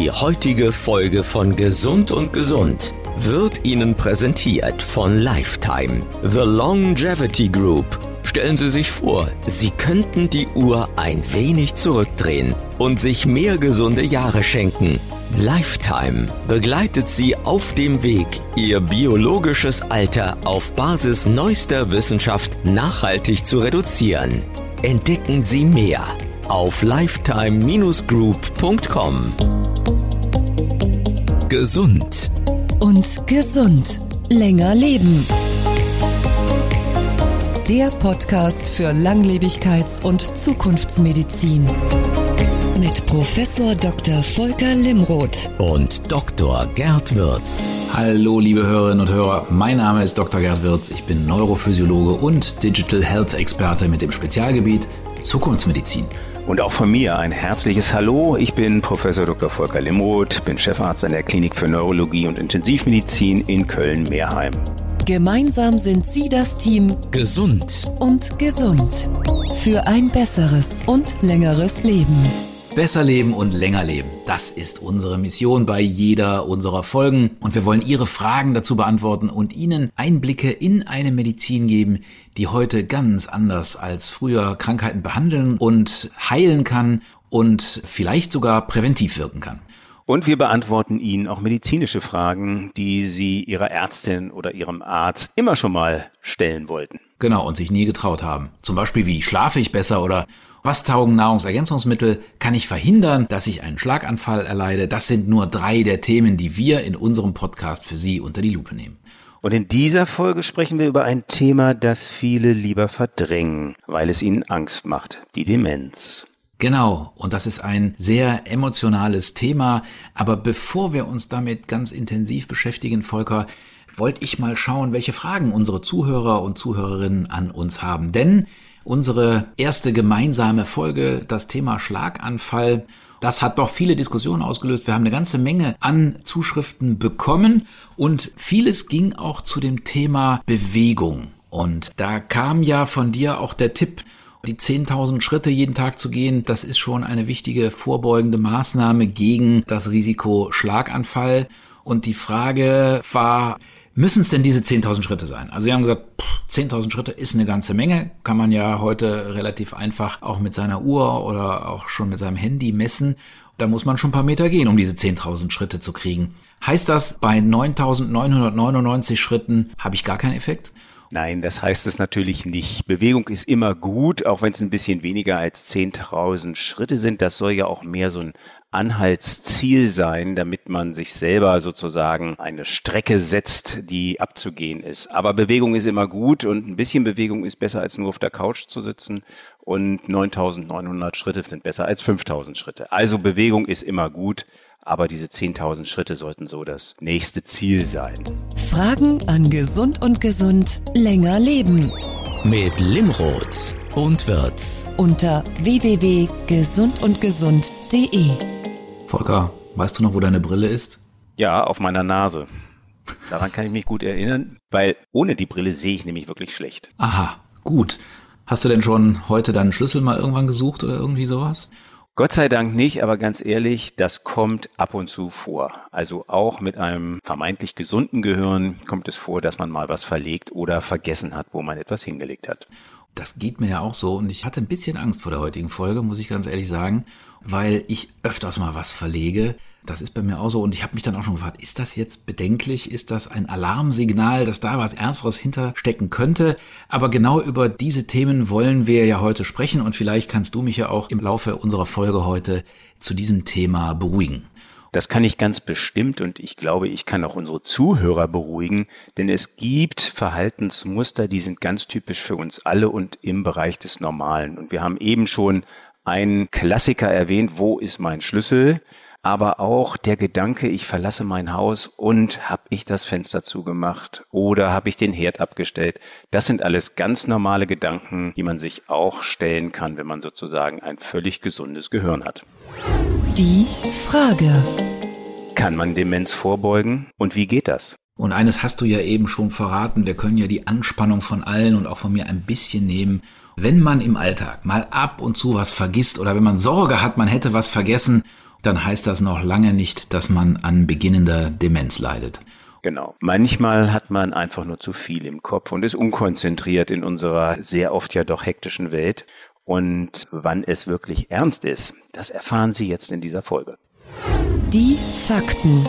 Die heutige Folge von Gesund und Gesund wird Ihnen präsentiert von Lifetime, The Longevity Group. Stellen Sie sich vor, Sie könnten die Uhr ein wenig zurückdrehen und sich mehr gesunde Jahre schenken. Lifetime begleitet Sie auf dem Weg, Ihr biologisches Alter auf Basis neuester Wissenschaft nachhaltig zu reduzieren. Entdecken Sie mehr auf lifetime-group.com. Gesund und gesund. Länger leben. Der Podcast für Langlebigkeits- und Zukunftsmedizin. Mit Professor Dr. Volker Limroth und Dr. Gerd Wirz. Hallo, liebe Hörerinnen und Hörer. Mein Name ist Dr. Gerd Wirz. Ich bin Neurophysiologe und Digital Health Experte mit dem Spezialgebiet Zukunftsmedizin. Und auch von mir ein herzliches Hallo. Ich bin Professor Dr. Volker Limroth, bin Chefarzt an der Klinik für Neurologie und Intensivmedizin in Köln-Mehrheim. Gemeinsam sind Sie das Team Gesund und gesund für ein besseres und längeres Leben. Besser leben und länger leben. Das ist unsere Mission bei jeder unserer Folgen. Und wir wollen Ihre Fragen dazu beantworten und Ihnen Einblicke in eine Medizin geben, die heute ganz anders als früher Krankheiten behandeln und heilen kann und vielleicht sogar präventiv wirken kann. Und wir beantworten Ihnen auch medizinische Fragen, die Sie Ihrer Ärztin oder Ihrem Arzt immer schon mal stellen wollten. Genau, und sich nie getraut haben. Zum Beispiel, wie schlafe ich besser oder was taugen Nahrungsergänzungsmittel? Kann ich verhindern, dass ich einen Schlaganfall erleide? Das sind nur drei der Themen, die wir in unserem Podcast für Sie unter die Lupe nehmen. Und in dieser Folge sprechen wir über ein Thema, das viele lieber verdrängen, weil es ihnen Angst macht, die Demenz. Genau, und das ist ein sehr emotionales Thema. Aber bevor wir uns damit ganz intensiv beschäftigen, Volker, wollte ich mal schauen, welche Fragen unsere Zuhörer und Zuhörerinnen an uns haben. Denn unsere erste gemeinsame Folge, das Thema Schlaganfall. Das hat doch viele Diskussionen ausgelöst. Wir haben eine ganze Menge an Zuschriften bekommen und vieles ging auch zu dem Thema Bewegung. Und da kam ja von dir auch der Tipp, die 10.000 Schritte jeden Tag zu gehen, das ist schon eine wichtige vorbeugende Maßnahme gegen das Risiko Schlaganfall. Und die Frage war, Müssen es denn diese 10.000 Schritte sein? Also Sie haben gesagt, 10.000 Schritte ist eine ganze Menge, kann man ja heute relativ einfach auch mit seiner Uhr oder auch schon mit seinem Handy messen. Da muss man schon ein paar Meter gehen, um diese 10.000 Schritte zu kriegen. Heißt das, bei 9.999 Schritten habe ich gar keinen Effekt? Nein, das heißt es natürlich nicht. Bewegung ist immer gut, auch wenn es ein bisschen weniger als 10.000 Schritte sind. Das soll ja auch mehr so ein Anhaltsziel sein, damit man sich selber sozusagen eine Strecke setzt, die abzugehen ist. Aber Bewegung ist immer gut und ein bisschen Bewegung ist besser als nur auf der Couch zu sitzen und 9900 Schritte sind besser als 5000 Schritte. Also Bewegung ist immer gut. Aber diese 10.000 Schritte sollten so das nächste Ziel sein. Fragen an Gesund und Gesund länger leben. Mit Limroth und Wirz. Unter www.gesundundgesund.de. Volker, weißt du noch, wo deine Brille ist? Ja, auf meiner Nase. Daran kann ich mich gut erinnern, weil ohne die Brille sehe ich nämlich wirklich schlecht. Aha, gut. Hast du denn schon heute deinen Schlüssel mal irgendwann gesucht oder irgendwie sowas? Gott sei Dank nicht, aber ganz ehrlich, das kommt ab und zu vor. Also auch mit einem vermeintlich gesunden Gehirn kommt es vor, dass man mal was verlegt oder vergessen hat, wo man etwas hingelegt hat. Das geht mir ja auch so und ich hatte ein bisschen Angst vor der heutigen Folge, muss ich ganz ehrlich sagen, weil ich öfters mal was verlege. Das ist bei mir auch so und ich habe mich dann auch schon gefragt, ist das jetzt bedenklich? Ist das ein Alarmsignal, dass da was Ernsteres hinterstecken könnte? Aber genau über diese Themen wollen wir ja heute sprechen und vielleicht kannst du mich ja auch im Laufe unserer Folge heute zu diesem Thema beruhigen. Das kann ich ganz bestimmt und ich glaube, ich kann auch unsere Zuhörer beruhigen, denn es gibt Verhaltensmuster, die sind ganz typisch für uns alle und im Bereich des Normalen. Und wir haben eben schon einen Klassiker erwähnt, wo ist mein Schlüssel? aber auch der Gedanke, ich verlasse mein Haus und habe ich das Fenster zugemacht oder habe ich den Herd abgestellt. Das sind alles ganz normale Gedanken, die man sich auch stellen kann, wenn man sozusagen ein völlig gesundes Gehirn hat. Die Frage. Kann man Demenz vorbeugen und wie geht das? Und eines hast du ja eben schon verraten, wir können ja die Anspannung von allen und auch von mir ein bisschen nehmen. Wenn man im Alltag mal ab und zu was vergisst oder wenn man Sorge hat, man hätte was vergessen dann heißt das noch lange nicht, dass man an beginnender Demenz leidet. Genau. Manchmal hat man einfach nur zu viel im Kopf und ist unkonzentriert in unserer sehr oft ja doch hektischen Welt. Und wann es wirklich ernst ist, das erfahren Sie jetzt in dieser Folge. Die Fakten.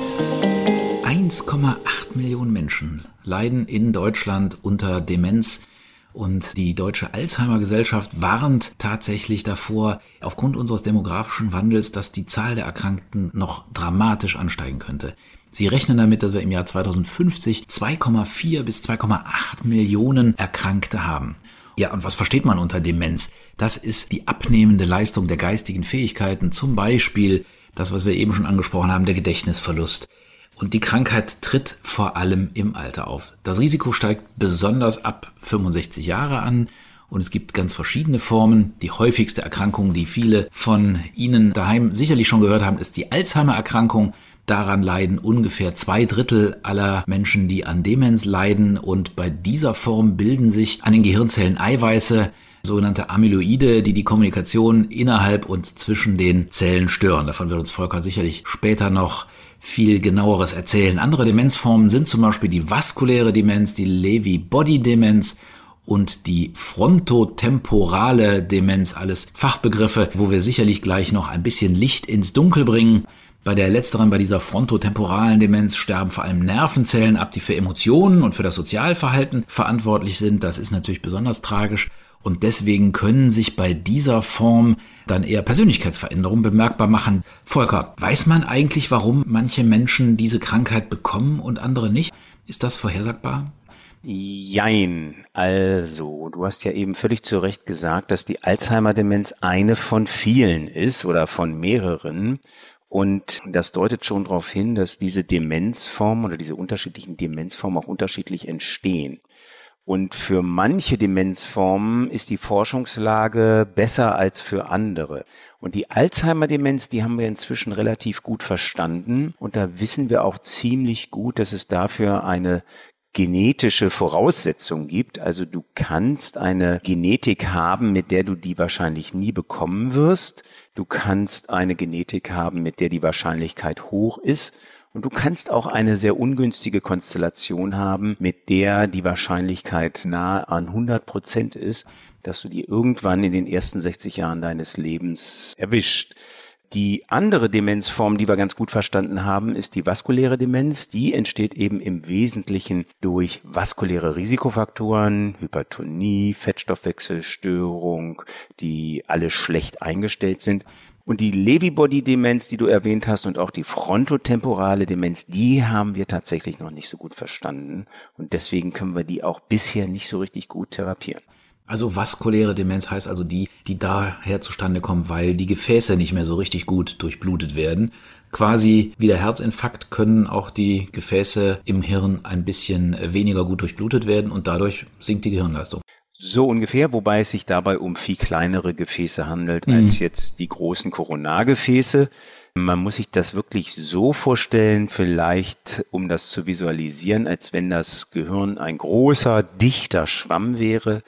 1,8 Millionen Menschen leiden in Deutschland unter Demenz. Und die Deutsche Alzheimer Gesellschaft warnt tatsächlich davor, aufgrund unseres demografischen Wandels, dass die Zahl der Erkrankten noch dramatisch ansteigen könnte. Sie rechnen damit, dass wir im Jahr 2050 2,4 bis 2,8 Millionen Erkrankte haben. Ja, und was versteht man unter Demenz? Das ist die abnehmende Leistung der geistigen Fähigkeiten, zum Beispiel das, was wir eben schon angesprochen haben, der Gedächtnisverlust. Und die Krankheit tritt vor allem im Alter auf. Das Risiko steigt besonders ab 65 Jahre an und es gibt ganz verschiedene Formen. Die häufigste Erkrankung, die viele von Ihnen daheim sicherlich schon gehört haben, ist die Alzheimer-Erkrankung. Daran leiden ungefähr zwei Drittel aller Menschen, die an Demenz leiden. Und bei dieser Form bilden sich an den Gehirnzellen Eiweiße, sogenannte Amyloide, die die Kommunikation innerhalb und zwischen den Zellen stören. Davon wird uns Volker sicherlich später noch viel genaueres erzählen. Andere Demenzformen sind zum Beispiel die vaskuläre Demenz, die Lewy-Body-Demenz und die frontotemporale Demenz, alles Fachbegriffe, wo wir sicherlich gleich noch ein bisschen Licht ins Dunkel bringen. Bei der letzteren, bei dieser frontotemporalen Demenz sterben vor allem Nervenzellen ab, die für Emotionen und für das Sozialverhalten verantwortlich sind. Das ist natürlich besonders tragisch. Und deswegen können sich bei dieser Form dann eher Persönlichkeitsveränderungen bemerkbar machen. Volker, weiß man eigentlich, warum manche Menschen diese Krankheit bekommen und andere nicht? Ist das vorhersagbar? Jein. Also, du hast ja eben völlig zu Recht gesagt, dass die Alzheimer-Demenz eine von vielen ist oder von mehreren. Und das deutet schon darauf hin, dass diese Demenzformen oder diese unterschiedlichen Demenzformen auch unterschiedlich entstehen. Und für manche Demenzformen ist die Forschungslage besser als für andere. Und die Alzheimer-Demenz, die haben wir inzwischen relativ gut verstanden. Und da wissen wir auch ziemlich gut, dass es dafür eine genetische Voraussetzung gibt. Also du kannst eine Genetik haben, mit der du die wahrscheinlich nie bekommen wirst. Du kannst eine Genetik haben, mit der die Wahrscheinlichkeit hoch ist. Und du kannst auch eine sehr ungünstige Konstellation haben, mit der die Wahrscheinlichkeit nahe an 100 Prozent ist, dass du die irgendwann in den ersten 60 Jahren deines Lebens erwischt. Die andere Demenzform, die wir ganz gut verstanden haben, ist die vaskuläre Demenz. Die entsteht eben im Wesentlichen durch vaskuläre Risikofaktoren, Hypertonie, Fettstoffwechselstörung, die alle schlecht eingestellt sind. Und die Lewy-Body-Demenz, die du erwähnt hast, und auch die frontotemporale Demenz, die haben wir tatsächlich noch nicht so gut verstanden. Und deswegen können wir die auch bisher nicht so richtig gut therapieren. Also vaskuläre Demenz heißt also die, die daher zustande kommen, weil die Gefäße nicht mehr so richtig gut durchblutet werden. Quasi wie der Herzinfarkt können auch die Gefäße im Hirn ein bisschen weniger gut durchblutet werden und dadurch sinkt die Gehirnleistung. So ungefähr, wobei es sich dabei um viel kleinere Gefäße handelt mhm. als jetzt die großen Koronargefäße. Man muss sich das wirklich so vorstellen, vielleicht um das zu visualisieren, als wenn das Gehirn ein großer, dichter Schwamm wäre,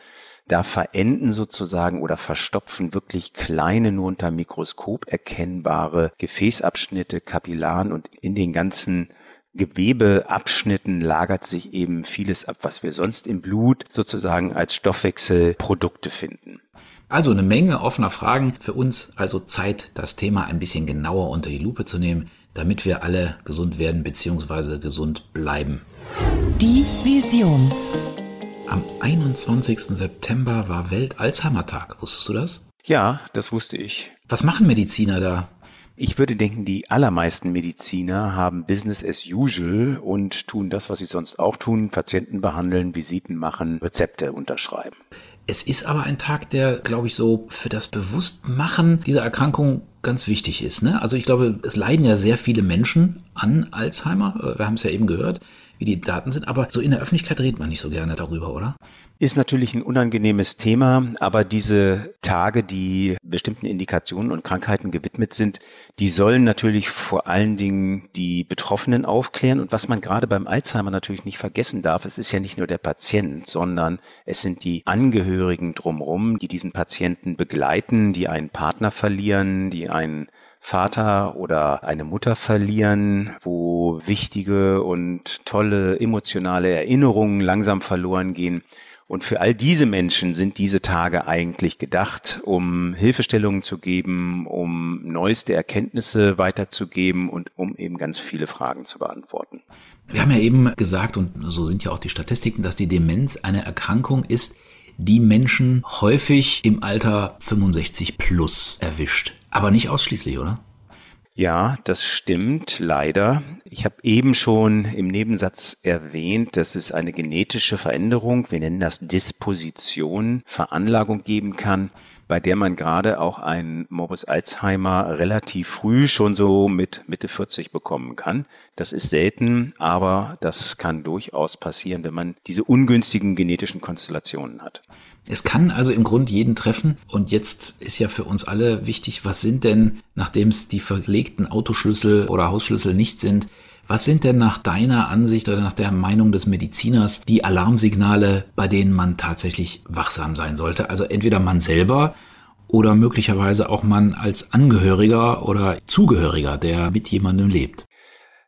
da verenden sozusagen oder verstopfen wirklich kleine, nur unter Mikroskop erkennbare Gefäßabschnitte, Kapillaren und in den ganzen Gewebeabschnitten lagert sich eben vieles ab, was wir sonst im Blut sozusagen als Stoffwechselprodukte finden. Also eine Menge offener Fragen für uns, also Zeit, das Thema ein bisschen genauer unter die Lupe zu nehmen, damit wir alle gesund werden bzw. gesund bleiben. Die Vision. Am 21. September war Welt-Alzheimer-Tag. Wusstest du das? Ja, das wusste ich. Was machen Mediziner da? Ich würde denken, die allermeisten Mediziner haben Business as usual und tun das, was sie sonst auch tun, Patienten behandeln, Visiten machen, Rezepte unterschreiben. Es ist aber ein Tag, der, glaube ich, so für das Bewusstmachen dieser Erkrankung ganz wichtig ist. Ne? Also ich glaube, es leiden ja sehr viele Menschen an Alzheimer. Wir haben es ja eben gehört wie die Daten sind. Aber so in der Öffentlichkeit redet man nicht so gerne darüber, oder? Ist natürlich ein unangenehmes Thema, aber diese Tage, die bestimmten Indikationen und Krankheiten gewidmet sind, die sollen natürlich vor allen Dingen die Betroffenen aufklären. Und was man gerade beim Alzheimer natürlich nicht vergessen darf, es ist ja nicht nur der Patient, sondern es sind die Angehörigen drumherum, die diesen Patienten begleiten, die einen Partner verlieren, die einen Vater oder eine Mutter verlieren, wo wichtige und tolle emotionale Erinnerungen langsam verloren gehen. Und für all diese Menschen sind diese Tage eigentlich gedacht, um Hilfestellungen zu geben, um neueste Erkenntnisse weiterzugeben und um eben ganz viele Fragen zu beantworten. Wir haben ja eben gesagt, und so sind ja auch die Statistiken, dass die Demenz eine Erkrankung ist, die Menschen häufig im Alter 65 plus erwischt. Aber nicht ausschließlich, oder? Ja, das stimmt leider. Ich habe eben schon im Nebensatz erwähnt, dass es eine genetische Veränderung, wir nennen das Disposition, Veranlagung geben kann, bei der man gerade auch ein Morbus Alzheimer relativ früh schon so mit Mitte 40 bekommen kann. Das ist selten, aber das kann durchaus passieren, wenn man diese ungünstigen genetischen Konstellationen hat. Es kann also im Grund jeden treffen. Und jetzt ist ja für uns alle wichtig, was sind denn, nachdem es die verlegten Autoschlüssel oder Hausschlüssel nicht sind, was sind denn nach deiner Ansicht oder nach der Meinung des Mediziners die Alarmsignale, bei denen man tatsächlich wachsam sein sollte? Also entweder man selber oder möglicherweise auch man als Angehöriger oder Zugehöriger, der mit jemandem lebt.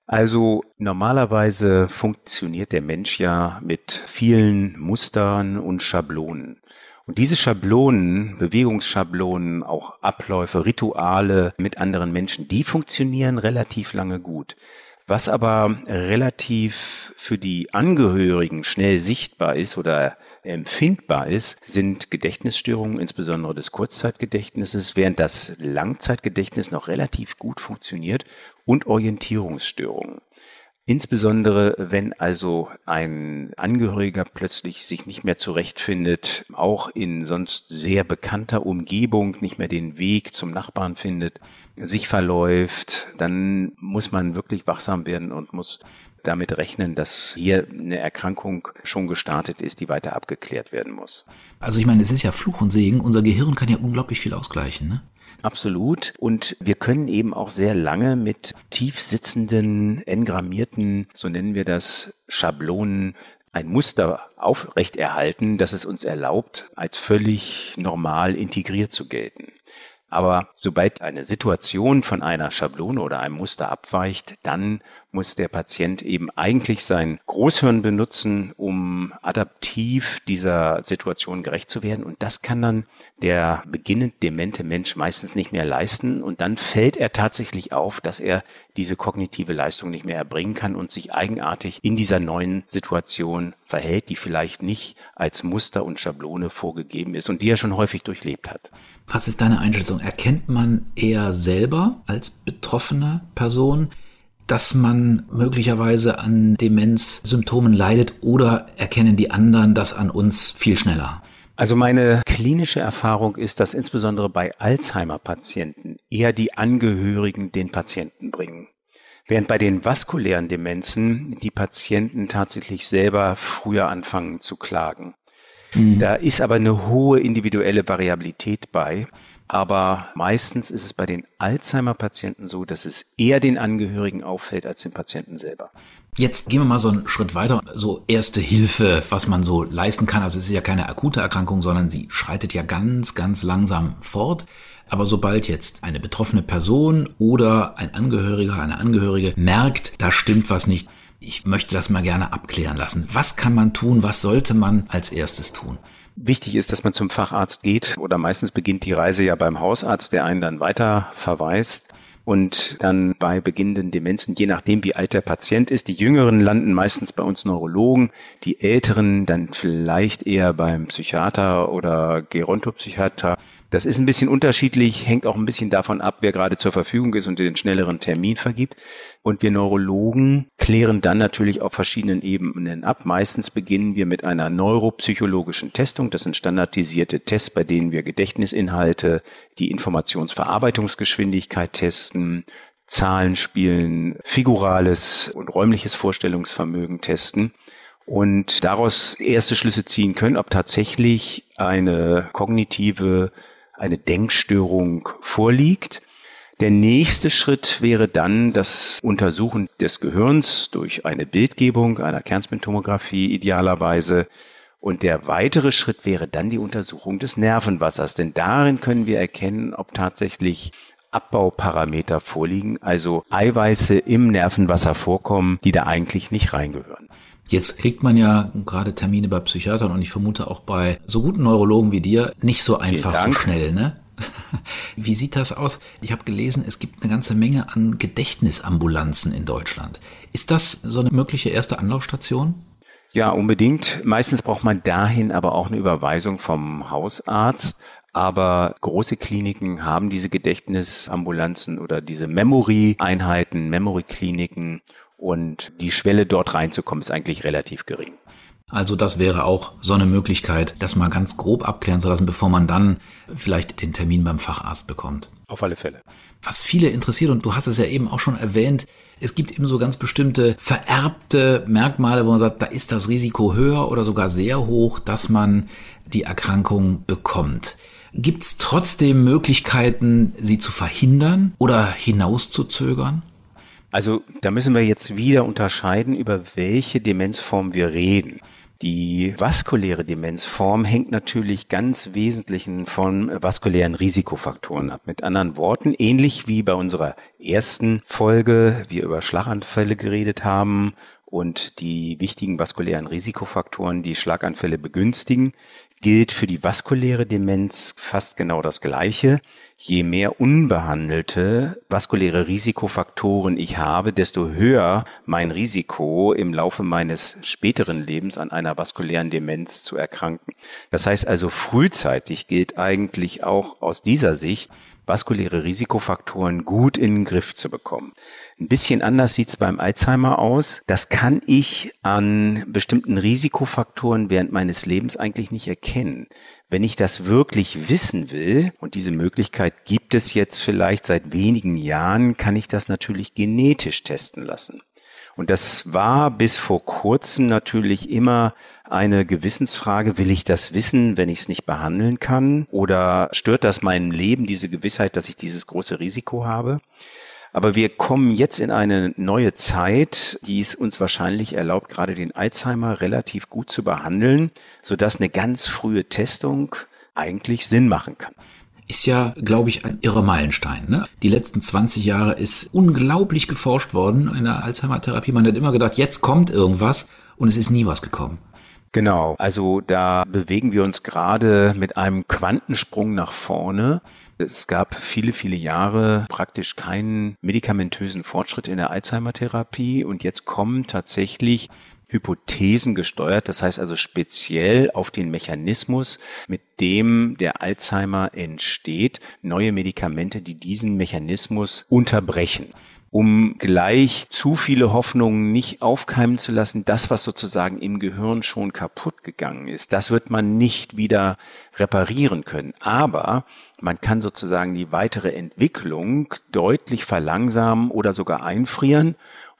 Also normalerweise funktioniert der Mensch ja mit vielen Mustern und Schablonen. Und diese Schablonen, Bewegungsschablonen, auch Abläufe, Rituale mit anderen Menschen, die funktionieren relativ lange gut. Was aber relativ für die Angehörigen schnell sichtbar ist oder empfindbar ist, sind Gedächtnisstörungen, insbesondere des Kurzzeitgedächtnisses, während das Langzeitgedächtnis noch relativ gut funktioniert und Orientierungsstörungen. Insbesondere wenn also ein Angehöriger plötzlich sich nicht mehr zurechtfindet, auch in sonst sehr bekannter Umgebung nicht mehr den Weg zum Nachbarn findet, sich verläuft, dann muss man wirklich wachsam werden und muss damit rechnen, dass hier eine Erkrankung schon gestartet ist, die weiter abgeklärt werden muss. Also ich meine, es ist ja Fluch und Segen. Unser Gehirn kann ja unglaublich viel ausgleichen. Ne? Absolut. Und wir können eben auch sehr lange mit tief sitzenden, engrammierten, so nennen wir das, Schablonen ein Muster aufrechterhalten, das es uns erlaubt, als völlig normal integriert zu gelten. Aber sobald eine Situation von einer Schablone oder einem Muster abweicht, dann muss der Patient eben eigentlich sein Großhirn benutzen, um adaptiv dieser Situation gerecht zu werden. Und das kann dann der beginnend demente Mensch meistens nicht mehr leisten. Und dann fällt er tatsächlich auf, dass er diese kognitive Leistung nicht mehr erbringen kann und sich eigenartig in dieser neuen Situation verhält, die vielleicht nicht als Muster und Schablone vorgegeben ist und die er schon häufig durchlebt hat. Was ist deine Einschätzung? Erkennt man eher selber als betroffene Person, dass man möglicherweise an Demenzsymptomen leidet oder erkennen die anderen das an uns viel schneller? Also meine klinische Erfahrung ist, dass insbesondere bei Alzheimer-Patienten eher die Angehörigen den Patienten bringen. Während bei den vaskulären Demenzen die Patienten tatsächlich selber früher anfangen zu klagen. Mhm. Da ist aber eine hohe individuelle Variabilität bei. Aber meistens ist es bei den Alzheimer-Patienten so, dass es eher den Angehörigen auffällt als den Patienten selber. Jetzt gehen wir mal so einen Schritt weiter. So erste Hilfe, was man so leisten kann. Also es ist ja keine akute Erkrankung, sondern sie schreitet ja ganz, ganz langsam fort. Aber sobald jetzt eine betroffene Person oder ein Angehöriger, eine Angehörige merkt, da stimmt was nicht, ich möchte das mal gerne abklären lassen. Was kann man tun? Was sollte man als erstes tun? Wichtig ist, dass man zum Facharzt geht. Oder meistens beginnt die Reise ja beim Hausarzt, der einen dann weiter verweist. Und dann bei beginnenden Demenzen, je nachdem wie alt der Patient ist, die Jüngeren landen meistens bei uns Neurologen, die Älteren dann vielleicht eher beim Psychiater oder Gerontopsychiater das ist ein bisschen unterschiedlich, hängt auch ein bisschen davon ab, wer gerade zur Verfügung ist und den schnelleren Termin vergibt. Und wir Neurologen klären dann natürlich auf verschiedenen Ebenen ab. Meistens beginnen wir mit einer neuropsychologischen Testung. Das sind standardisierte Tests, bei denen wir Gedächtnisinhalte, die Informationsverarbeitungsgeschwindigkeit testen, Zahlen spielen, figurales und räumliches Vorstellungsvermögen testen und daraus erste Schlüsse ziehen können, ob tatsächlich eine kognitive eine Denkstörung vorliegt. Der nächste Schritt wäre dann das Untersuchen des Gehirns durch eine Bildgebung, einer Kernspintomographie idealerweise. Und der weitere Schritt wäre dann die Untersuchung des Nervenwassers, denn darin können wir erkennen, ob tatsächlich Abbauparameter vorliegen, also Eiweiße im Nervenwasser vorkommen, die da eigentlich nicht reingehören. Jetzt kriegt man ja gerade Termine bei Psychiatern und ich vermute auch bei so guten Neurologen wie dir nicht so einfach so schnell, ne? Wie sieht das aus? Ich habe gelesen, es gibt eine ganze Menge an Gedächtnisambulanzen in Deutschland. Ist das so eine mögliche erste Anlaufstation? Ja, unbedingt. Meistens braucht man dahin aber auch eine Überweisung vom Hausarzt. Aber große Kliniken haben diese Gedächtnisambulanzen oder diese Memory-Einheiten, Memory-Kliniken und die Schwelle dort reinzukommen ist eigentlich relativ gering. Also das wäre auch so eine Möglichkeit, das mal ganz grob abklären zu lassen, bevor man dann vielleicht den Termin beim Facharzt bekommt. Auf alle Fälle. Was viele interessiert, und du hast es ja eben auch schon erwähnt, es gibt eben so ganz bestimmte vererbte Merkmale, wo man sagt, da ist das Risiko höher oder sogar sehr hoch, dass man die Erkrankung bekommt. Gibt es trotzdem Möglichkeiten, sie zu verhindern oder hinauszuzögern? Also da müssen wir jetzt wieder unterscheiden, über welche Demenzform wir reden. Die vaskuläre Demenzform hängt natürlich ganz wesentlichen von vaskulären Risikofaktoren ab. Mit anderen Worten, ähnlich wie bei unserer ersten Folge, wir über Schlaganfälle geredet haben und die wichtigen vaskulären Risikofaktoren, die Schlaganfälle begünstigen, gilt für die vaskuläre Demenz fast genau das Gleiche. Je mehr unbehandelte vaskuläre Risikofaktoren ich habe, desto höher mein Risiko im Laufe meines späteren Lebens an einer vaskulären Demenz zu erkranken. Das heißt also frühzeitig gilt eigentlich auch aus dieser Sicht, vaskuläre Risikofaktoren gut in den Griff zu bekommen. Ein bisschen anders sieht's beim Alzheimer aus. Das kann ich an bestimmten Risikofaktoren während meines Lebens eigentlich nicht erkennen. Wenn ich das wirklich wissen will, und diese Möglichkeit gibt es jetzt vielleicht seit wenigen Jahren, kann ich das natürlich genetisch testen lassen. Und das war bis vor kurzem natürlich immer eine Gewissensfrage. Will ich das wissen, wenn ich es nicht behandeln kann? Oder stört das mein Leben, diese Gewissheit, dass ich dieses große Risiko habe? Aber wir kommen jetzt in eine neue Zeit, die es uns wahrscheinlich erlaubt, gerade den Alzheimer relativ gut zu behandeln, sodass eine ganz frühe Testung eigentlich Sinn machen kann ist ja, glaube ich, ein irrer Meilenstein. Ne? Die letzten 20 Jahre ist unglaublich geforscht worden in der Alzheimer-Therapie. Man hat immer gedacht, jetzt kommt irgendwas und es ist nie was gekommen. Genau, also da bewegen wir uns gerade mit einem Quantensprung nach vorne. Es gab viele, viele Jahre praktisch keinen medikamentösen Fortschritt in der Alzheimer-Therapie. Und jetzt kommen tatsächlich Hypothesen gesteuert, das heißt also speziell auf den Mechanismus, mit dem der Alzheimer entsteht, neue Medikamente, die diesen Mechanismus unterbrechen um gleich zu viele Hoffnungen nicht aufkeimen zu lassen. Das, was sozusagen im Gehirn schon kaputt gegangen ist, das wird man nicht wieder reparieren können. Aber man kann sozusagen die weitere Entwicklung deutlich verlangsamen oder sogar einfrieren.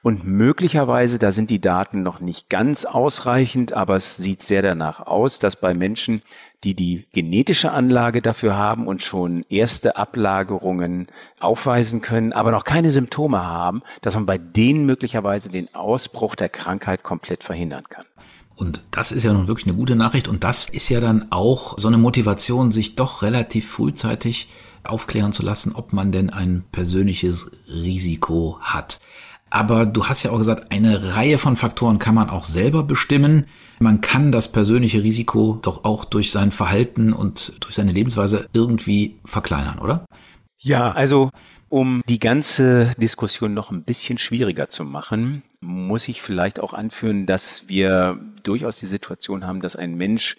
Und möglicherweise, da sind die Daten noch nicht ganz ausreichend, aber es sieht sehr danach aus, dass bei Menschen, die die genetische Anlage dafür haben und schon erste Ablagerungen aufweisen können, aber noch keine Symptome haben, dass man bei denen möglicherweise den Ausbruch der Krankheit komplett verhindern kann. Und das ist ja nun wirklich eine gute Nachricht. Und das ist ja dann auch so eine Motivation, sich doch relativ frühzeitig aufklären zu lassen, ob man denn ein persönliches Risiko hat. Aber du hast ja auch gesagt, eine Reihe von Faktoren kann man auch selber bestimmen. Man kann das persönliche Risiko doch auch durch sein Verhalten und durch seine Lebensweise irgendwie verkleinern, oder? Ja, also um die ganze Diskussion noch ein bisschen schwieriger zu machen, muss ich vielleicht auch anführen, dass wir durchaus die Situation haben, dass ein Mensch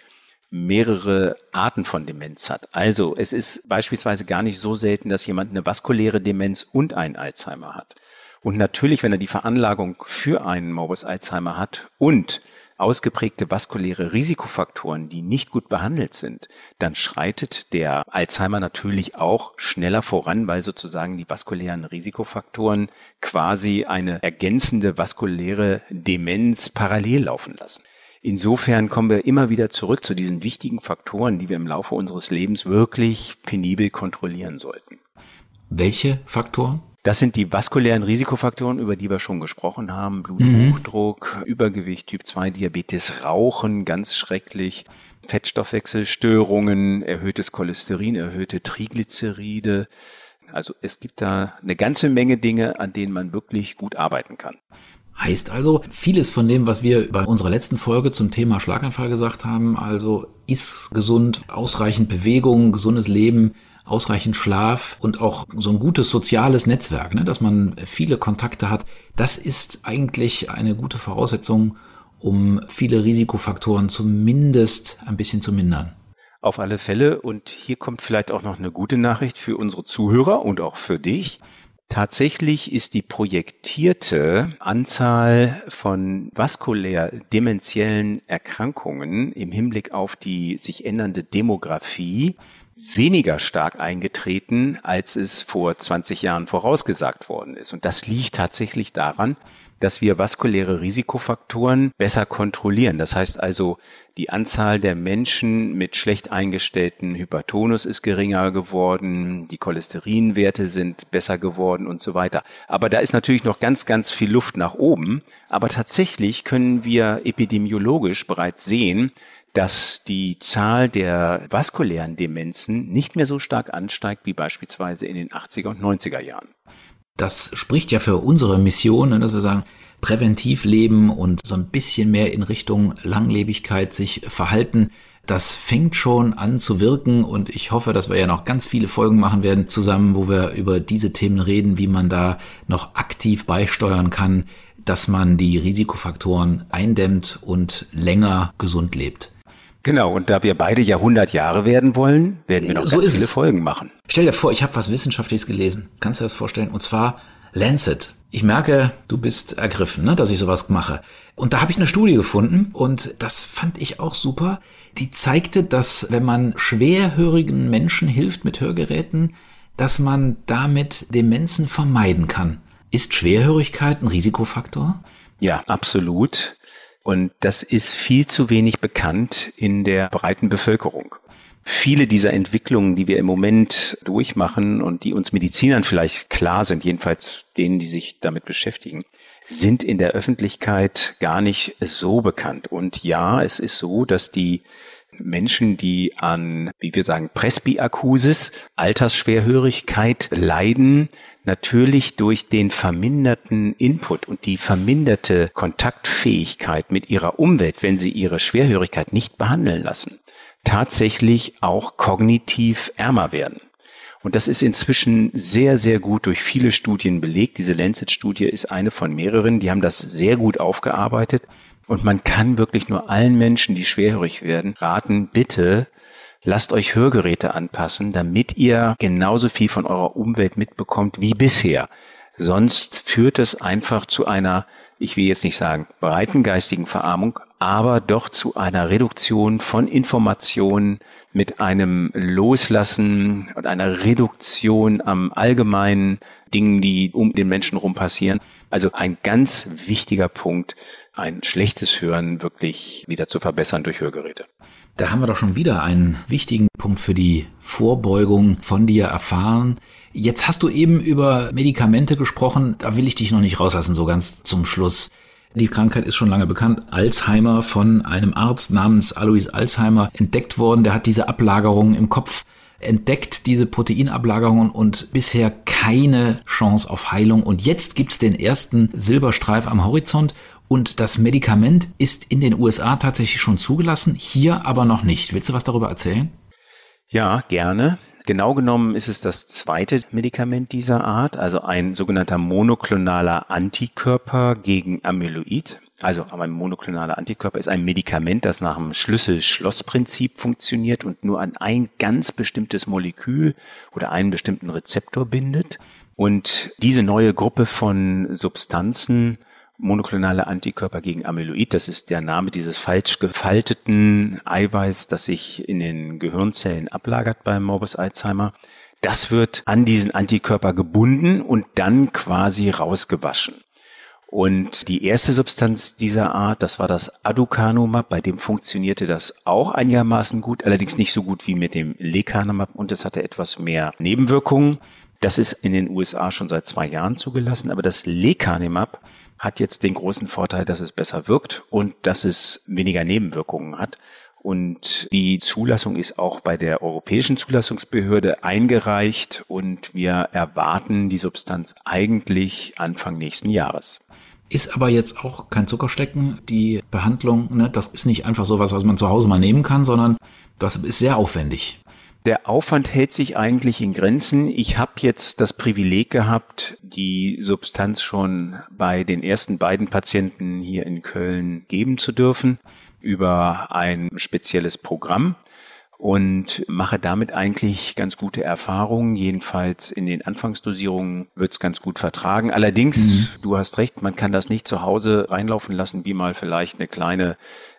mehrere Arten von Demenz hat. Also es ist beispielsweise gar nicht so selten, dass jemand eine vaskuläre Demenz und einen Alzheimer hat. Und natürlich, wenn er die Veranlagung für einen Morbus Alzheimer hat und ausgeprägte vaskuläre Risikofaktoren, die nicht gut behandelt sind, dann schreitet der Alzheimer natürlich auch schneller voran, weil sozusagen die vaskulären Risikofaktoren quasi eine ergänzende vaskuläre Demenz parallel laufen lassen. Insofern kommen wir immer wieder zurück zu diesen wichtigen Faktoren, die wir im Laufe unseres Lebens wirklich penibel kontrollieren sollten. Welche Faktoren? Das sind die vaskulären Risikofaktoren, über die wir schon gesprochen haben. Bluthochdruck, mhm. Übergewicht, Typ 2 Diabetes, Rauchen, ganz schrecklich. Fettstoffwechselstörungen, erhöhtes Cholesterin, erhöhte Triglyceride, Also es gibt da eine ganze Menge Dinge, an denen man wirklich gut arbeiten kann. Heißt also, vieles von dem, was wir bei unserer letzten Folge zum Thema Schlaganfall gesagt haben, also ist gesund, ausreichend Bewegung, gesundes Leben, ausreichend Schlaf und auch so ein gutes soziales Netzwerk, ne, dass man viele Kontakte hat, das ist eigentlich eine gute Voraussetzung, um viele Risikofaktoren zumindest ein bisschen zu mindern. Auf alle Fälle. Und hier kommt vielleicht auch noch eine gute Nachricht für unsere Zuhörer und auch für dich. Tatsächlich ist die projektierte Anzahl von vaskulär dementiellen Erkrankungen im Hinblick auf die sich ändernde Demografie weniger stark eingetreten, als es vor 20 Jahren vorausgesagt worden ist. Und das liegt tatsächlich daran, dass wir vaskuläre Risikofaktoren besser kontrollieren. Das heißt also, die Anzahl der Menschen mit schlecht eingestellten Hypertonus ist geringer geworden, die Cholesterinwerte sind besser geworden und so weiter. Aber da ist natürlich noch ganz, ganz viel Luft nach oben. Aber tatsächlich können wir epidemiologisch bereits sehen, dass die Zahl der vaskulären Demenzen nicht mehr so stark ansteigt wie beispielsweise in den 80er und 90er Jahren. Das spricht ja für unsere Mission, ne, dass wir sagen, präventiv leben und so ein bisschen mehr in Richtung Langlebigkeit sich verhalten. Das fängt schon an zu wirken und ich hoffe, dass wir ja noch ganz viele Folgen machen werden zusammen, wo wir über diese Themen reden, wie man da noch aktiv beisteuern kann, dass man die Risikofaktoren eindämmt und länger gesund lebt. Genau, und da wir beide ja 100 Jahre werden wollen, werden wir noch so viele es. Folgen machen. Stell dir vor, ich habe was Wissenschaftliches gelesen. Kannst du dir das vorstellen? Und zwar Lancet. Ich merke, du bist ergriffen, ne, dass ich sowas mache. Und da habe ich eine Studie gefunden und das fand ich auch super. Die zeigte, dass wenn man schwerhörigen Menschen hilft mit Hörgeräten, dass man damit Demenzen vermeiden kann. Ist Schwerhörigkeit ein Risikofaktor? Ja, absolut. Und das ist viel zu wenig bekannt in der breiten Bevölkerung. Viele dieser Entwicklungen, die wir im Moment durchmachen und die uns Medizinern vielleicht klar sind, jedenfalls denen, die sich damit beschäftigen, sind in der Öffentlichkeit gar nicht so bekannt. Und ja, es ist so, dass die Menschen, die an, wie wir sagen, Presbyakusis, Altersschwerhörigkeit leiden, natürlich durch den verminderten Input und die verminderte Kontaktfähigkeit mit ihrer Umwelt, wenn sie ihre Schwerhörigkeit nicht behandeln lassen, tatsächlich auch kognitiv ärmer werden. Und das ist inzwischen sehr, sehr gut durch viele Studien belegt. Diese Lancet-Studie ist eine von mehreren. Die haben das sehr gut aufgearbeitet. Und man kann wirklich nur allen Menschen, die schwerhörig werden, raten, bitte lasst euch Hörgeräte anpassen, damit ihr genauso viel von eurer Umwelt mitbekommt wie bisher. Sonst führt es einfach zu einer, ich will jetzt nicht sagen, breiten geistigen Verarmung, aber doch zu einer Reduktion von Informationen mit einem Loslassen und einer Reduktion am allgemeinen Dingen, die um den Menschen rum passieren. Also ein ganz wichtiger Punkt, ein schlechtes Hören wirklich wieder zu verbessern durch Hörgeräte. Da haben wir doch schon wieder einen wichtigen Punkt für die Vorbeugung von dir erfahren. Jetzt hast du eben über Medikamente gesprochen, da will ich dich noch nicht rauslassen, so ganz zum Schluss. Die Krankheit ist schon lange bekannt. Alzheimer von einem Arzt namens Alois Alzheimer entdeckt worden. Der hat diese Ablagerungen im Kopf entdeckt, diese Proteinablagerungen und bisher keine Chance auf Heilung. Und jetzt gibt's den ersten Silberstreif am Horizont und das Medikament ist in den USA tatsächlich schon zugelassen, hier aber noch nicht. Willst du was darüber erzählen? Ja, gerne. Genau genommen ist es das zweite Medikament dieser Art, also ein sogenannter monoklonaler Antikörper gegen Amyloid. Also ein monoklonaler Antikörper ist ein Medikament, das nach dem Schlüssel-Schloss-Prinzip funktioniert und nur an ein ganz bestimmtes Molekül oder einen bestimmten Rezeptor bindet. Und diese neue Gruppe von Substanzen monoklonale Antikörper gegen Amyloid. Das ist der Name dieses falsch gefalteten Eiweiß, das sich in den Gehirnzellen ablagert beim Morbus Alzheimer. Das wird an diesen Antikörper gebunden und dann quasi rausgewaschen. Und die erste Substanz dieser Art, das war das Aducanumab, bei dem funktionierte das auch einigermaßen gut, allerdings nicht so gut wie mit dem Lecanemab und es hatte etwas mehr Nebenwirkungen. Das ist in den USA schon seit zwei Jahren zugelassen, aber das Lecanemab hat jetzt den großen Vorteil, dass es besser wirkt und dass es weniger Nebenwirkungen hat. Und die Zulassung ist auch bei der Europäischen Zulassungsbehörde eingereicht und wir erwarten die Substanz eigentlich Anfang nächsten Jahres. Ist aber jetzt auch kein Zuckerstecken. Die Behandlung, ne, das ist nicht einfach so was, was man zu Hause mal nehmen kann, sondern das ist sehr aufwendig. Der Aufwand hält sich eigentlich in Grenzen. Ich habe jetzt das Privileg gehabt, die Substanz schon bei den ersten beiden Patienten hier in Köln geben zu dürfen über ein spezielles Programm und mache damit eigentlich ganz gute Erfahrungen. Jedenfalls in den Anfangsdosierungen wird es ganz gut vertragen. Allerdings, mhm. du hast recht, man kann das nicht zu Hause reinlaufen lassen, wie mal vielleicht eine kleine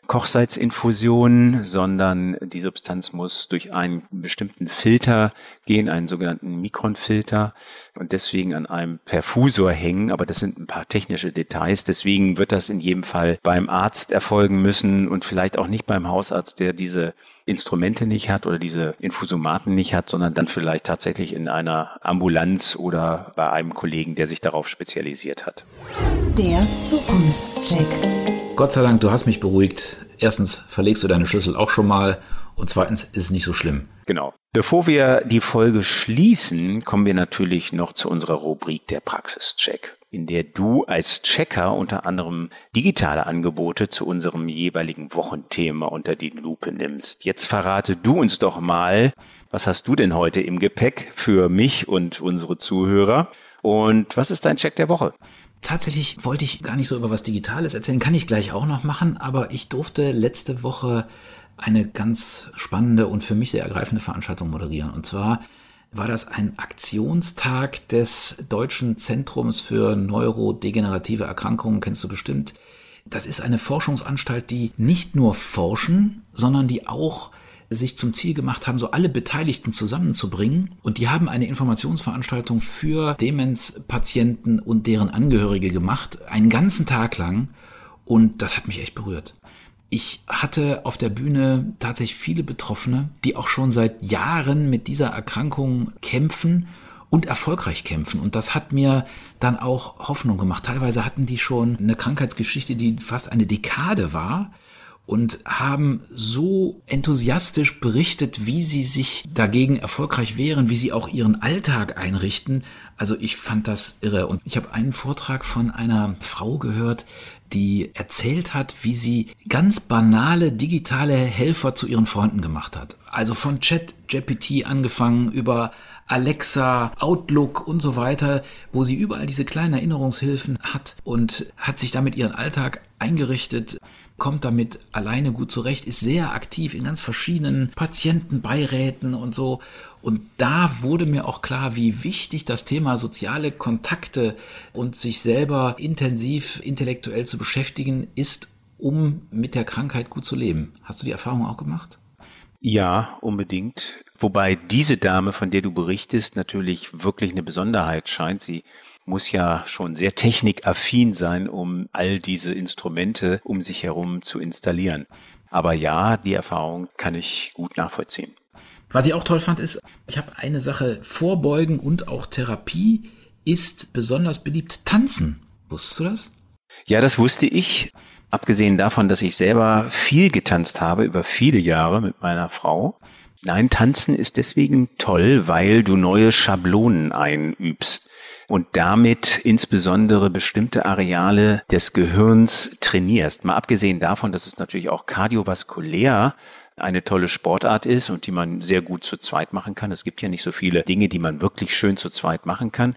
Kochsalzinfusion, sondern die Substanz muss durch einen bestimmten Filter gehen, einen sogenannten Mikronfilter und deswegen an einem Perfusor hängen. Aber das sind ein paar technische Details. Deswegen wird das in jedem Fall beim Arzt erfolgen müssen und vielleicht auch nicht beim Hausarzt, der diese Instrumente nicht hat oder diese Infusomaten nicht hat, sondern dann vielleicht tatsächlich in einer Ambulanz oder bei einem Kollegen, der sich darauf spezialisiert hat. Der Zukunftscheck. Gott sei Dank, du hast mich beruhigt. Erstens verlegst du deine Schlüssel auch schon mal und zweitens ist es nicht so schlimm. Genau. Bevor wir die Folge schließen, kommen wir natürlich noch zu unserer Rubrik der Praxischeck, in der du als Checker unter anderem digitale Angebote zu unserem jeweiligen Wochenthema unter die Lupe nimmst. Jetzt verrate du uns doch mal, was hast du denn heute im Gepäck für mich und unsere Zuhörer? Und was ist dein Check der Woche? Tatsächlich wollte ich gar nicht so über was Digitales erzählen, kann ich gleich auch noch machen, aber ich durfte letzte Woche eine ganz spannende und für mich sehr ergreifende Veranstaltung moderieren. Und zwar war das ein Aktionstag des Deutschen Zentrums für neurodegenerative Erkrankungen, kennst du bestimmt. Das ist eine Forschungsanstalt, die nicht nur forschen, sondern die auch sich zum Ziel gemacht haben, so alle Beteiligten zusammenzubringen. Und die haben eine Informationsveranstaltung für Demenzpatienten und deren Angehörige gemacht, einen ganzen Tag lang. Und das hat mich echt berührt. Ich hatte auf der Bühne tatsächlich viele Betroffene, die auch schon seit Jahren mit dieser Erkrankung kämpfen und erfolgreich kämpfen. Und das hat mir dann auch Hoffnung gemacht. Teilweise hatten die schon eine Krankheitsgeschichte, die fast eine Dekade war und haben so enthusiastisch berichtet, wie sie sich dagegen erfolgreich wehren, wie sie auch ihren Alltag einrichten. Also ich fand das irre. Und ich habe einen Vortrag von einer Frau gehört, die erzählt hat, wie sie ganz banale digitale Helfer zu ihren Freunden gemacht hat. Also von Chat GPT angefangen über Alexa, Outlook und so weiter, wo sie überall diese kleinen Erinnerungshilfen hat und hat sich damit ihren Alltag eingerichtet kommt damit alleine gut zurecht, ist sehr aktiv in ganz verschiedenen Patientenbeiräten und so. Und da wurde mir auch klar, wie wichtig das Thema soziale Kontakte und sich selber intensiv intellektuell zu beschäftigen ist, um mit der Krankheit gut zu leben. Hast du die Erfahrung auch gemacht? Ja, unbedingt. Wobei diese Dame, von der du berichtest, natürlich wirklich eine Besonderheit scheint. Sie muss ja schon sehr technikaffin sein, um all diese Instrumente um sich herum zu installieren. Aber ja, die Erfahrung kann ich gut nachvollziehen. Was ich auch toll fand, ist, ich habe eine Sache, Vorbeugen und auch Therapie ist besonders beliebt. Tanzen. Wusstest du das? Ja, das wusste ich. Abgesehen davon, dass ich selber viel getanzt habe über viele Jahre mit meiner Frau. Nein, tanzen ist deswegen toll, weil du neue Schablonen einübst und damit insbesondere bestimmte Areale des Gehirns trainierst. Mal abgesehen davon, dass es natürlich auch kardiovaskulär eine tolle Sportart ist und die man sehr gut zu zweit machen kann. Es gibt ja nicht so viele Dinge, die man wirklich schön zu zweit machen kann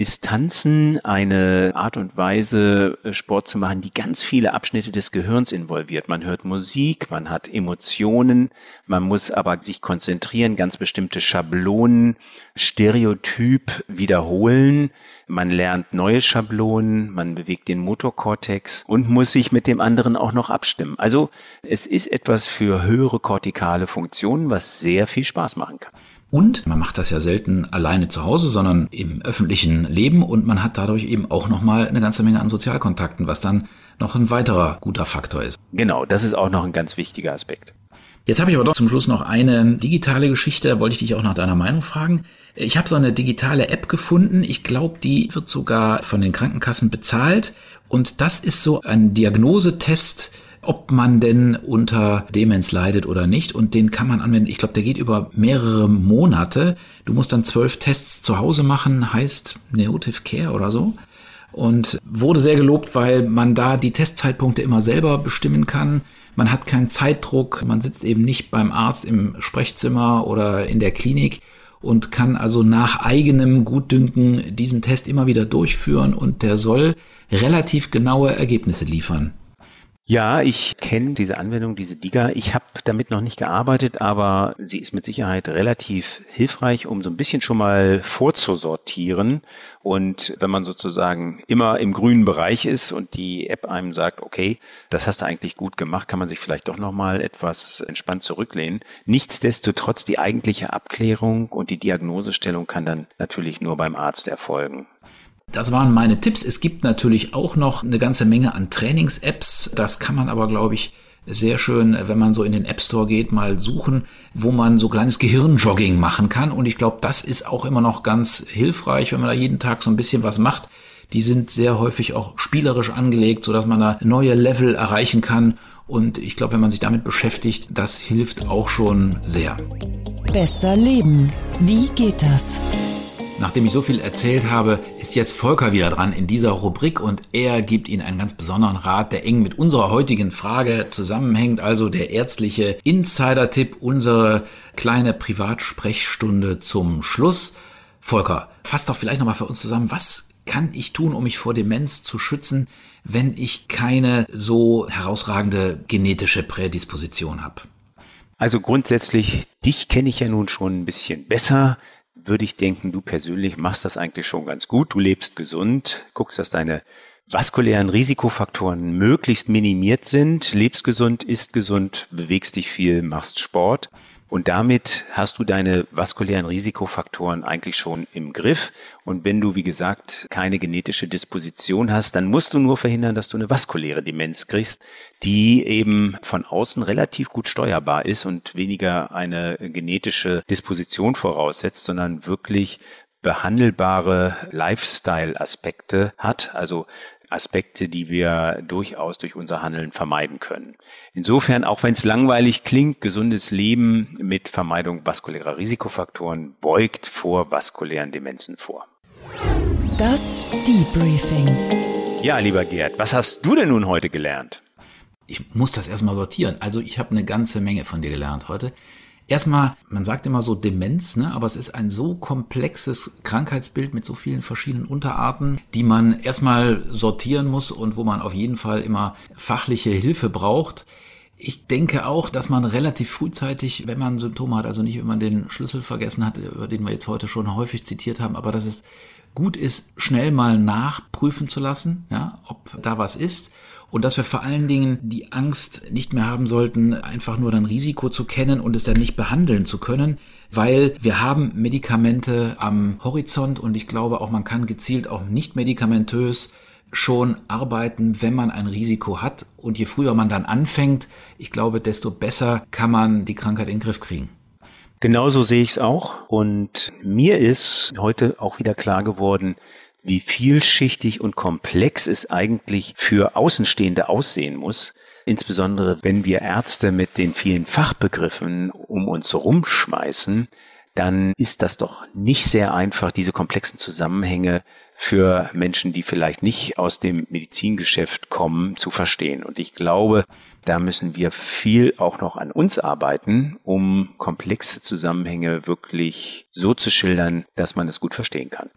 ist Tanzen eine Art und Weise, äh, Sport zu machen, die ganz viele Abschnitte des Gehirns involviert. Man hört Musik, man hat Emotionen, man muss aber sich konzentrieren, ganz bestimmte Schablonen, Stereotyp wiederholen. Man lernt neue Schablonen, man bewegt den Motorkortex und muss sich mit dem anderen auch noch abstimmen. Also es ist etwas für höhere kortikale Funktionen, was sehr viel Spaß machen kann. Und man macht das ja selten alleine zu Hause, sondern im öffentlichen Leben und man hat dadurch eben auch nochmal eine ganze Menge an Sozialkontakten, was dann noch ein weiterer guter Faktor ist. Genau, das ist auch noch ein ganz wichtiger Aspekt. Jetzt habe ich aber doch zum Schluss noch eine digitale Geschichte, da wollte ich dich auch nach deiner Meinung fragen. Ich habe so eine digitale App gefunden, ich glaube, die wird sogar von den Krankenkassen bezahlt und das ist so ein Diagnosetest ob man denn unter Demenz leidet oder nicht. Und den kann man anwenden. Ich glaube, der geht über mehrere Monate. Du musst dann zwölf Tests zu Hause machen, heißt Neotive Care oder so. Und wurde sehr gelobt, weil man da die Testzeitpunkte immer selber bestimmen kann. Man hat keinen Zeitdruck, man sitzt eben nicht beim Arzt im Sprechzimmer oder in der Klinik und kann also nach eigenem Gutdünken diesen Test immer wieder durchführen und der soll relativ genaue Ergebnisse liefern. Ja, ich kenne diese Anwendung, diese Diga. Ich habe damit noch nicht gearbeitet, aber sie ist mit Sicherheit relativ hilfreich, um so ein bisschen schon mal vorzusortieren. Und wenn man sozusagen immer im grünen Bereich ist und die App einem sagt, okay, das hast du eigentlich gut gemacht, kann man sich vielleicht doch noch mal etwas entspannt zurücklehnen. Nichtsdestotrotz die eigentliche Abklärung und die Diagnosestellung kann dann natürlich nur beim Arzt erfolgen. Das waren meine Tipps. Es gibt natürlich auch noch eine ganze Menge an Trainings-Apps. Das kann man aber, glaube ich, sehr schön, wenn man so in den App Store geht, mal suchen, wo man so kleines Gehirnjogging machen kann. Und ich glaube, das ist auch immer noch ganz hilfreich, wenn man da jeden Tag so ein bisschen was macht. Die sind sehr häufig auch spielerisch angelegt, so dass man da neue Level erreichen kann. Und ich glaube, wenn man sich damit beschäftigt, das hilft auch schon sehr. Besser leben. Wie geht das? Nachdem ich so viel erzählt habe, ist jetzt Volker wieder dran in dieser Rubrik und er gibt Ihnen einen ganz besonderen Rat, der eng mit unserer heutigen Frage zusammenhängt, also der ärztliche Insider-Tipp, unsere kleine Privatsprechstunde zum Schluss. Volker, fass doch vielleicht nochmal für uns zusammen, was kann ich tun, um mich vor Demenz zu schützen, wenn ich keine so herausragende genetische Prädisposition habe? Also grundsätzlich, dich kenne ich ja nun schon ein bisschen besser würde ich denken, du persönlich machst das eigentlich schon ganz gut. Du lebst gesund, guckst, dass deine vaskulären Risikofaktoren möglichst minimiert sind, lebst gesund, isst gesund, bewegst dich viel, machst Sport. Und damit hast du deine vaskulären Risikofaktoren eigentlich schon im Griff. Und wenn du, wie gesagt, keine genetische Disposition hast, dann musst du nur verhindern, dass du eine vaskuläre Demenz kriegst, die eben von außen relativ gut steuerbar ist und weniger eine genetische Disposition voraussetzt, sondern wirklich behandelbare Lifestyle-Aspekte hat, also Aspekte, die wir durchaus durch unser Handeln vermeiden können. Insofern, auch wenn es langweilig klingt, gesundes Leben mit Vermeidung vaskulärer Risikofaktoren beugt vor vaskulären Demenzen vor. Das Debriefing. Ja, lieber Gerd, was hast du denn nun heute gelernt? Ich muss das erstmal sortieren. Also ich habe eine ganze Menge von dir gelernt heute. Erstmal, man sagt immer so Demenz, ne? aber es ist ein so komplexes Krankheitsbild mit so vielen verschiedenen Unterarten, die man erstmal sortieren muss und wo man auf jeden Fall immer fachliche Hilfe braucht. Ich denke auch, dass man relativ frühzeitig, wenn man Symptome hat, also nicht, wenn man den Schlüssel vergessen hat, über den wir jetzt heute schon häufig zitiert haben, aber dass es gut ist, schnell mal nachprüfen zu lassen, ja, ob da was ist und dass wir vor allen Dingen die Angst nicht mehr haben sollten, einfach nur dann Risiko zu kennen und es dann nicht behandeln zu können, weil wir haben Medikamente am Horizont und ich glaube auch, man kann gezielt auch nicht medikamentös schon arbeiten, wenn man ein Risiko hat. Und je früher man dann anfängt, ich glaube, desto besser kann man die Krankheit in den Griff kriegen. Genauso sehe ich es auch. Und mir ist heute auch wieder klar geworden, wie vielschichtig und komplex es eigentlich für Außenstehende aussehen muss, insbesondere wenn wir Ärzte mit den vielen Fachbegriffen um uns rumschmeißen, dann ist das doch nicht sehr einfach, diese komplexen Zusammenhänge für Menschen, die vielleicht nicht aus dem Medizingeschäft kommen, zu verstehen. Und ich glaube, da müssen wir viel auch noch an uns arbeiten, um komplexe Zusammenhänge wirklich so zu schildern, dass man es gut verstehen kann.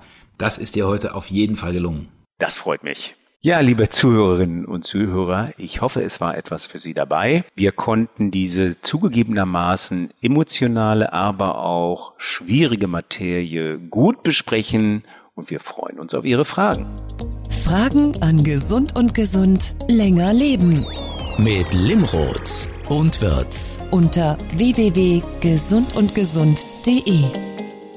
Das ist dir heute auf jeden Fall gelungen. Das freut mich. Ja, liebe Zuhörerinnen und Zuhörer, ich hoffe, es war etwas für Sie dabei. Wir konnten diese zugegebenermaßen emotionale, aber auch schwierige Materie gut besprechen und wir freuen uns auf Ihre Fragen. Fragen an Gesund und Gesund länger leben. Mit Limrod und Wirz. Unter www.gesundundgesund.de.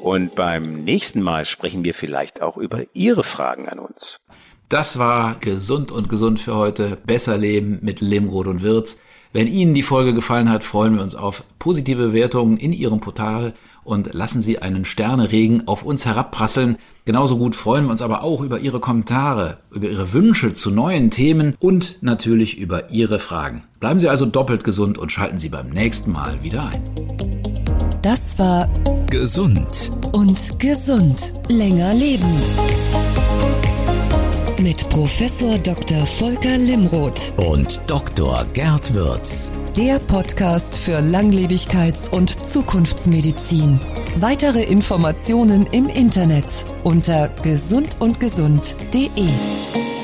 Und beim nächsten Mal sprechen wir vielleicht auch über Ihre Fragen an uns. Das war Gesund und Gesund für heute. Besser leben mit Limrod und Wirz. Wenn Ihnen die Folge gefallen hat, freuen wir uns auf positive Bewertungen in Ihrem Portal und lassen Sie einen Sterneregen auf uns herabprasseln. Genauso gut freuen wir uns aber auch über Ihre Kommentare, über Ihre Wünsche zu neuen Themen und natürlich über Ihre Fragen. Bleiben Sie also doppelt gesund und schalten Sie beim nächsten Mal wieder ein. Das war Gesund und gesund länger leben mit Professor Dr. Volker Limroth. und Dr. Gerd Würz. Der Podcast für Langlebigkeits- und Zukunftsmedizin. Weitere Informationen im Internet unter gesundundgesund.de.